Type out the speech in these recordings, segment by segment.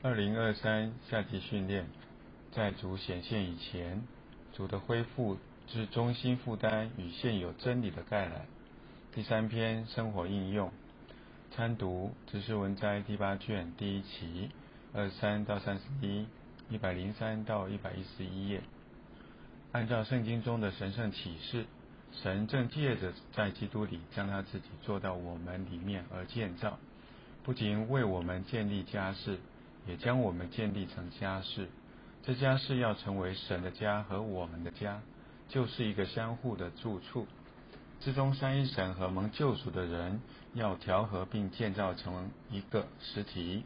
二零二三夏季训练，在主显现以前，主的恢复之中心负担与现有真理的概览。第三篇生活应用，参读知识文摘第八卷第一期二三到三十一，一百零三到一百一十一页。按照圣经中的神圣启示，神正借着在基督里将他自己做到我们里面而建造，不仅为我们建立家室。也将我们建立成家室，这家室要成为神的家和我们的家，就是一个相互的住处。之中三一神和蒙救赎的人要调和并建造成一个实体，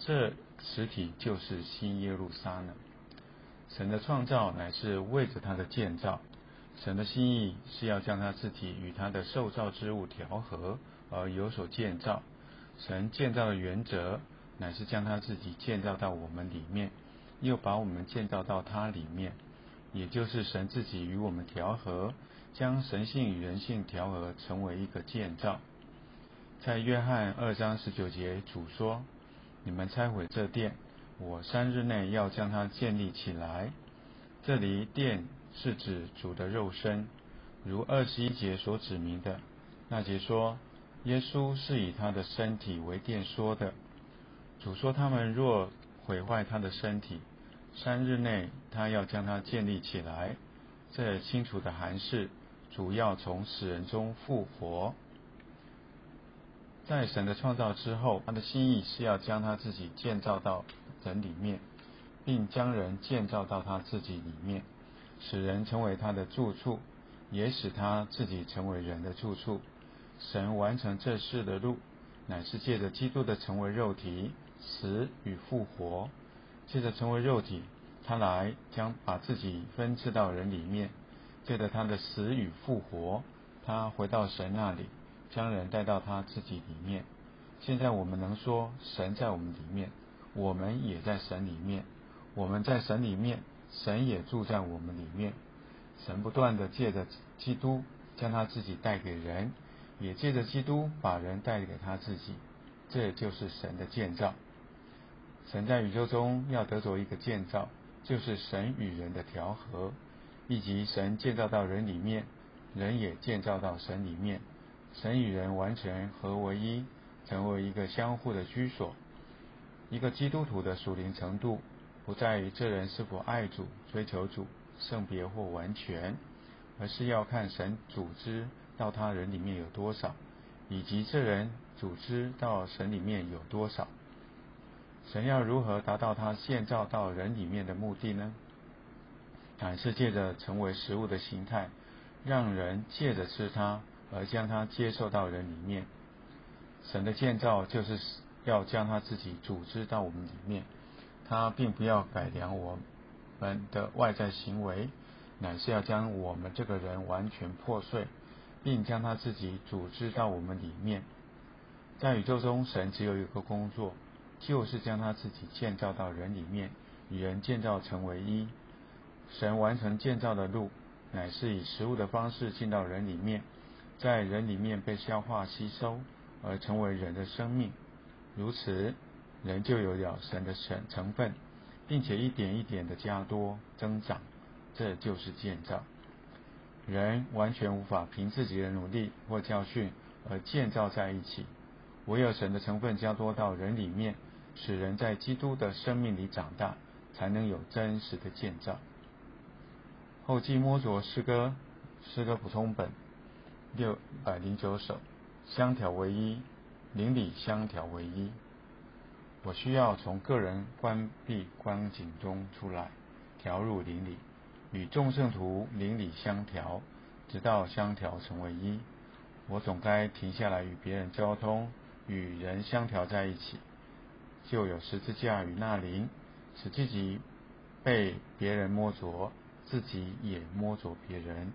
这实体就是新耶路撒冷。神的创造乃是为着他的建造，神的心意是要将他自己与他的受造之物调和而有所建造。神建造的原则。乃是将他自己建造到我们里面，又把我们建造到他里面，也就是神自己与我们调和，将神性与人性调和，成为一个建造。在约翰二章十九节，主说：“你们拆毁这殿，我三日内要将它建立起来。”这里殿是指主的肉身，如二十一节所指明的。那节说，耶稣是以他的身体为殿说的。主说：“他们若毁坏他的身体，三日内他要将它建立起来。”这清楚的函示，主要从死人中复活。在神的创造之后，他的心意是要将他自己建造到人里面，并将人建造到他自己里面，使人成为他的住处，也使他自己成为人的住处。神完成这事的路，乃是借着基督的成为肉体。死与复活，借着成为肉体，他来将把自己分赐到人里面；借着他的死与复活，他回到神那里，将人带到他自己里面。现在我们能说，神在我们里面，我们也在神里面；我们在神里面，神也住在我们里面。神不断的借着基督将他自己带给人，也借着基督把人带给他自己。这就是神的建造。神在宇宙中要得着一个建造，就是神与人的调和，以及神建造到人里面，人也建造到神里面，神与人完全合为一，成为一个相互的居所。一个基督徒的属灵程度，不在于这人是否爱主、追求主、圣别或完全，而是要看神组织到他人里面有多少，以及这人组织到神里面有多少。神要如何达到他建造到人里面的目的呢？乃是借着成为食物的形态，让人借着吃它而将它接受到人里面。神的建造就是要将他自己组织到我们里面，他并不要改良我们的外在行为，乃是要将我们这个人完全破碎，并将他自己组织到我们里面。在宇宙中，神只有一个工作。就是将他自己建造到人里面，与人建造成为一。神完成建造的路，乃是以食物的方式进到人里面，在人里面被消化吸收，而成为人的生命。如此，人就有了神的成成分，并且一点一点的加多增长。这就是建造。人完全无法凭自己的努力或教训而建造在一起。唯有神的成分加多到人里面，使人在基督的生命里长大，才能有真实的建造。后继摸着诗歌，诗歌普通本六百零九首，相调为一，邻里相调为一。我需要从个人关闭光景中出来，调入邻里，与众圣徒邻里相调，直到相调成为一。我总该停下来与别人交通。与人相调在一起，就有十字架与那灵，使自己被别人摸着，自己也摸着别人。